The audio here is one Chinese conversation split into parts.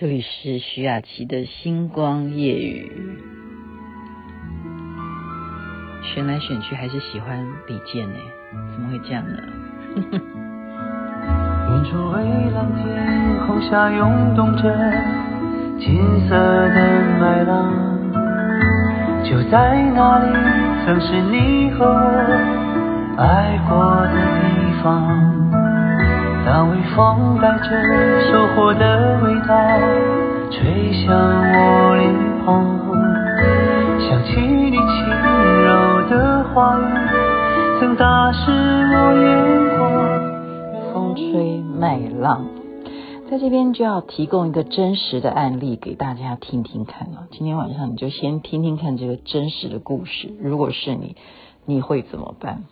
这里是徐雅琪的星光夜雨。选来选去还是喜欢李健呢？怎么会这样呢？远处蔚蓝天空下涌动着金色的麦浪，就在那里，曾是你和我爱过的地方。当微风带着收获的味道吹向我脸庞，想起你轻柔的话语，曾打湿我眼眶。风吹麦浪，在这边就要提供一个真实的案例给大家听听看了。今天晚上你就先听听看这个真实的故事，如果是你，你会怎么办？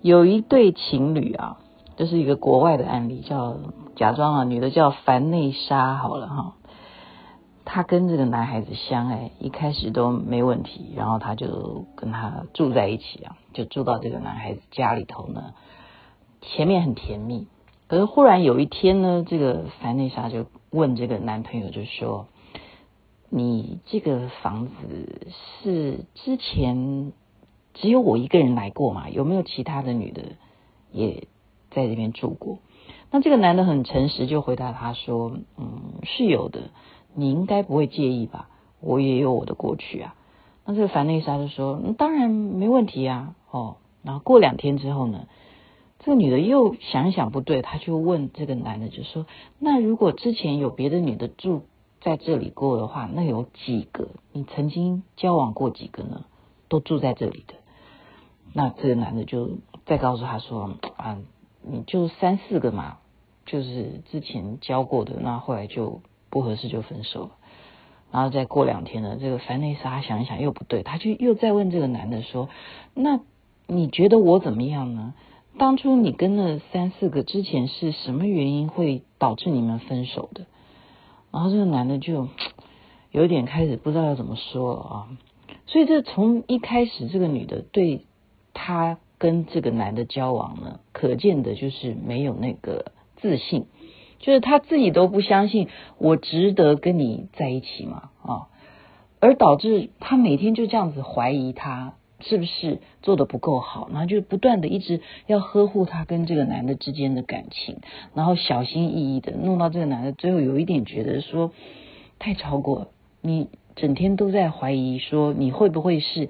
有一对情侣啊。这是一个国外的案例，叫假装啊，女的叫凡内莎，好了哈。她跟这个男孩子相爱，一开始都没问题，然后她就跟他住在一起啊，就住到这个男孩子家里头呢。前面很甜蜜，可是忽然有一天呢，这个凡内莎就问这个男朋友，就说：“你这个房子是之前只有我一个人来过吗？有没有其他的女的也？”在这边住过，那这个男的很诚实，就回答他说：“嗯，是有的，你应该不会介意吧？我也有我的过去啊。”那这个凡内莎就说：“嗯，当然没问题啊。”哦，然后过两天之后呢，这个女的又想想不对，她就问这个男的，就说：“那如果之前有别的女的住在这里过的话，那有几个？你曾经交往过几个呢？都住在这里的？”那这个男的就再告诉他说：“啊。”你就三四个嘛，就是之前交过的，那后来就不合适就分手了。然后再过两天呢，这个凡内莎想一想又不对，他就又再问这个男的说：“那你觉得我怎么样呢？当初你跟那三四个之前是什么原因会导致你们分手的？”然后这个男的就 有点开始不知道要怎么说了啊。所以这从一开始，这个女的对他。跟这个男的交往呢，可见的就是没有那个自信，就是他自己都不相信我值得跟你在一起嘛啊，而导致他每天就这样子怀疑他是不是做的不够好，然后就不断的一直要呵护他跟这个男的之间的感情，然后小心翼翼的弄到这个男的最后有一点觉得说太超过了，你整天都在怀疑说你会不会是。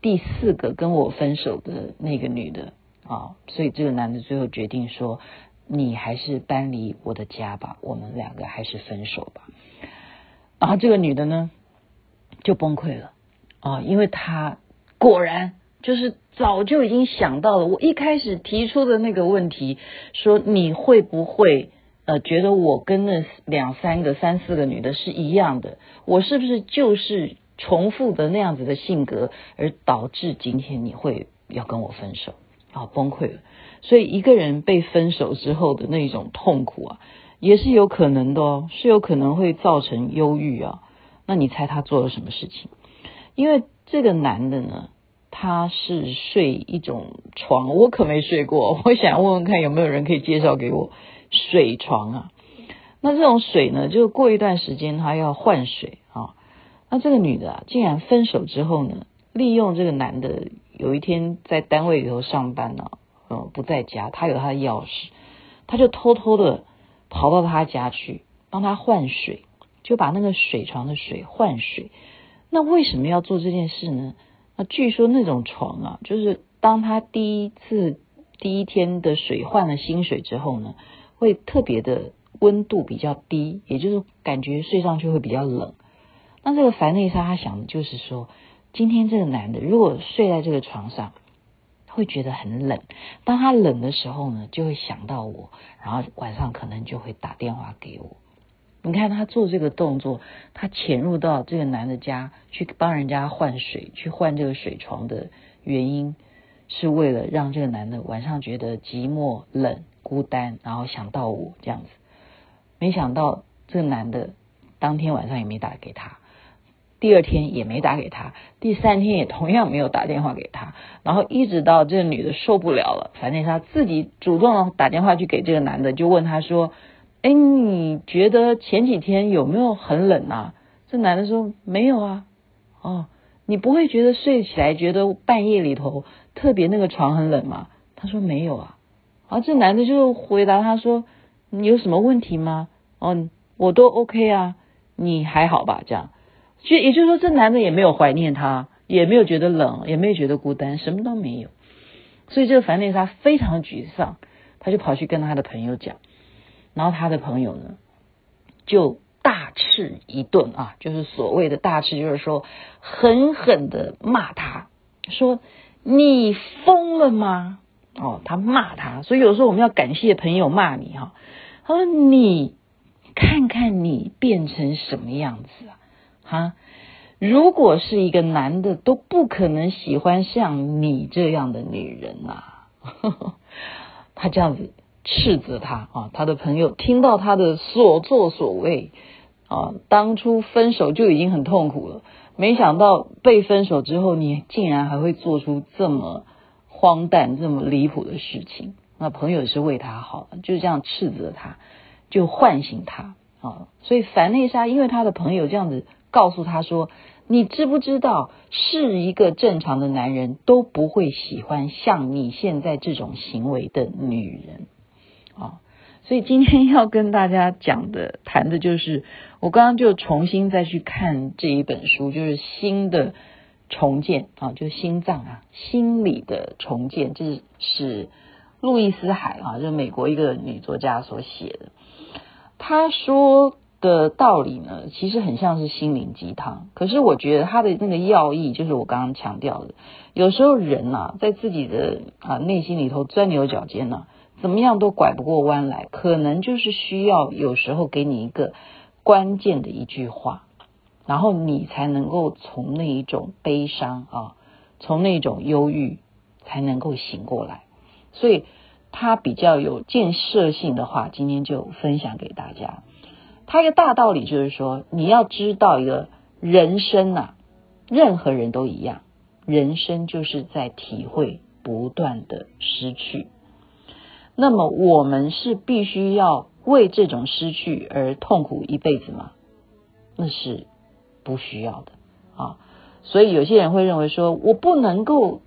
第四个跟我分手的那个女的啊，所以这个男的最后决定说：“你还是搬离我的家吧，我们两个还是分手吧。”然后这个女的呢就崩溃了啊，因为她果然就是早就已经想到了我一开始提出的那个问题，说你会不会呃觉得我跟那两三个、三四个女的是一样的？我是不是就是？重复的那样子的性格，而导致今天你会要跟我分手，啊崩溃了。所以一个人被分手之后的那种痛苦啊，也是有可能的哦，是有可能会造成忧郁啊。那你猜他做了什么事情？因为这个男的呢，他是睡一种床，我可没睡过。我想问问看有没有人可以介绍给我水床啊？那这种水呢，就过一段时间他要换水啊。那这个女的啊，竟然分手之后呢，利用这个男的有一天在单位里头上班呢，嗯，不在家，他有他的钥匙，他就偷偷的跑到他家去帮他换水，就把那个水床的水换水。那为什么要做这件事呢？那据说那种床啊，就是当他第一次第一天的水换了新水之后呢，会特别的温度比较低，也就是感觉睡上去会比较冷。那这个凡内莎他想的就是说，今天这个男的如果睡在这个床上，会觉得很冷。当他冷的时候呢，就会想到我，然后晚上可能就会打电话给我。你看他做这个动作，他潜入到这个男的家去帮人家换水，去换这个水床的原因，是为了让这个男的晚上觉得寂寞、冷、孤单，然后想到我这样子。没想到这个男的当天晚上也没打给他。第二天也没打给他，第三天也同样没有打电话给他，然后一直到这女的受不了了，反正她自己主动打电话去给这个男的，就问他说：“哎，你觉得前几天有没有很冷啊？这男的说没有啊。哦，你不会觉得睡起来觉得半夜里头特别那个床很冷吗？他说没有啊。啊，这男的就回答他说：“你有什么问题吗？”哦，我都 OK 啊，你还好吧？这样，就也就是说，这男的也没有怀念他，也没有觉得冷，也没有觉得孤单，什么都没有。所以这个凡内莎非常沮丧，他就跑去跟他的朋友讲，然后他的朋友呢就大斥一顿啊，就是所谓的大斥，就是说狠狠的骂他，说你疯了吗？哦，他骂他，所以有时候我们要感谢朋友骂你哈。他说你看看你变成什么样子啊？哈，如果是一个男的都不可能喜欢像你这样的女人呐。他这样子斥责他啊，他的朋友听到他的所作所为啊，当初分手就已经很痛苦了，没想到被分手之后，你竟然还会做出这么。荒诞这么离谱的事情，那朋友是为他好，就这样斥责他，就唤醒他啊。所以凡内莎因为他的朋友这样子告诉他说：“你知不知道，是一个正常的男人都不会喜欢像你现在这种行为的女人啊。”所以今天要跟大家讲的谈的就是，我刚刚就重新再去看这一本书，就是新的。重建啊，就心脏啊，心理的重建，这是路易斯海啊，就美国一个女作家所写的。她说的道理呢，其实很像是心灵鸡汤，可是我觉得它的那个要义，就是我刚刚强调的，有时候人呐、啊，在自己的啊内心里头钻牛角尖呢、怎么样都拐不过弯来，可能就是需要有时候给你一个关键的一句话。然后你才能够从那一种悲伤啊，从那种忧郁才能够醒过来。所以他比较有建设性的话，今天就分享给大家。他一个大道理就是说，你要知道一个人生啊，任何人都一样，人生就是在体会不断的失去。那么我们是必须要为这种失去而痛苦一辈子吗？那是。不需要的啊，所以有些人会认为说，我不能够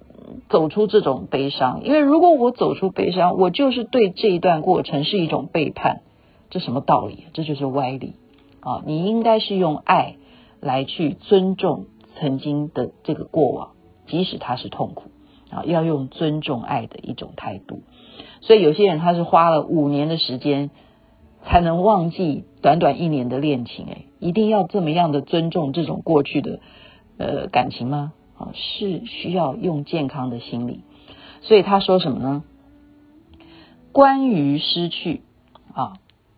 走出这种悲伤，因为如果我走出悲伤，我就是对这一段过程是一种背叛，这什么道理？这就是歪理啊！你应该是用爱来去尊重曾经的这个过往，即使它是痛苦啊，要用尊重爱的一种态度。所以有些人他是花了五年的时间。才能忘记短短一年的恋情，哎，一定要这么样的尊重这种过去的呃感情吗？啊，是需要用健康的心理。所以他说什么呢？关于失去啊，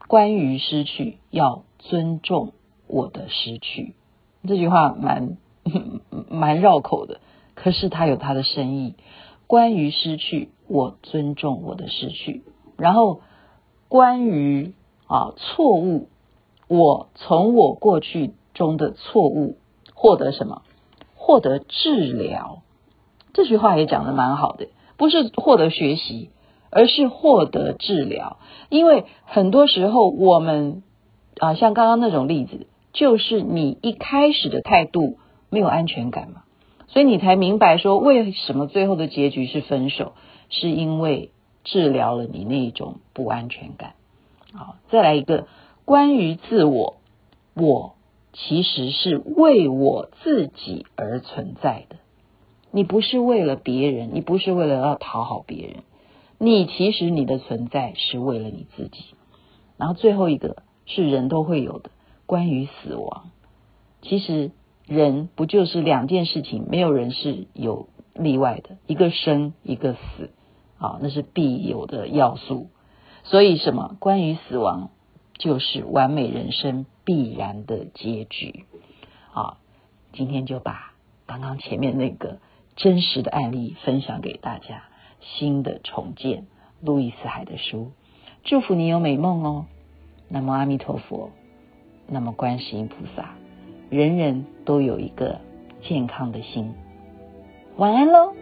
关于失去，要尊重我的失去。这句话蛮 蛮绕口的，可是它有它的深意。关于失去，我尊重我的失去。然后关于啊，错误！我从我过去中的错误获得什么？获得治疗。这句话也讲的蛮好的，不是获得学习，而是获得治疗。因为很多时候我们啊，像刚刚那种例子，就是你一开始的态度没有安全感嘛，所以你才明白说，为什么最后的结局是分手，是因为治疗了你那一种不安全感。好，再来一个关于自我，我其实是为我自己而存在的。你不是为了别人，你不是为了要讨好别人，你其实你的存在是为了你自己。然后最后一个是人都会有的，关于死亡，其实人不就是两件事情，没有人是有例外的，一个生，一个死，啊，那是必有的要素。所以，什么？关于死亡，就是完美人生必然的结局。啊，今天就把刚刚前面那个真实的案例分享给大家。新的重建，路易斯海的书，祝福你有美梦哦。那么阿弥陀佛，那么观世音菩萨，人人都有一个健康的心。晚安喽。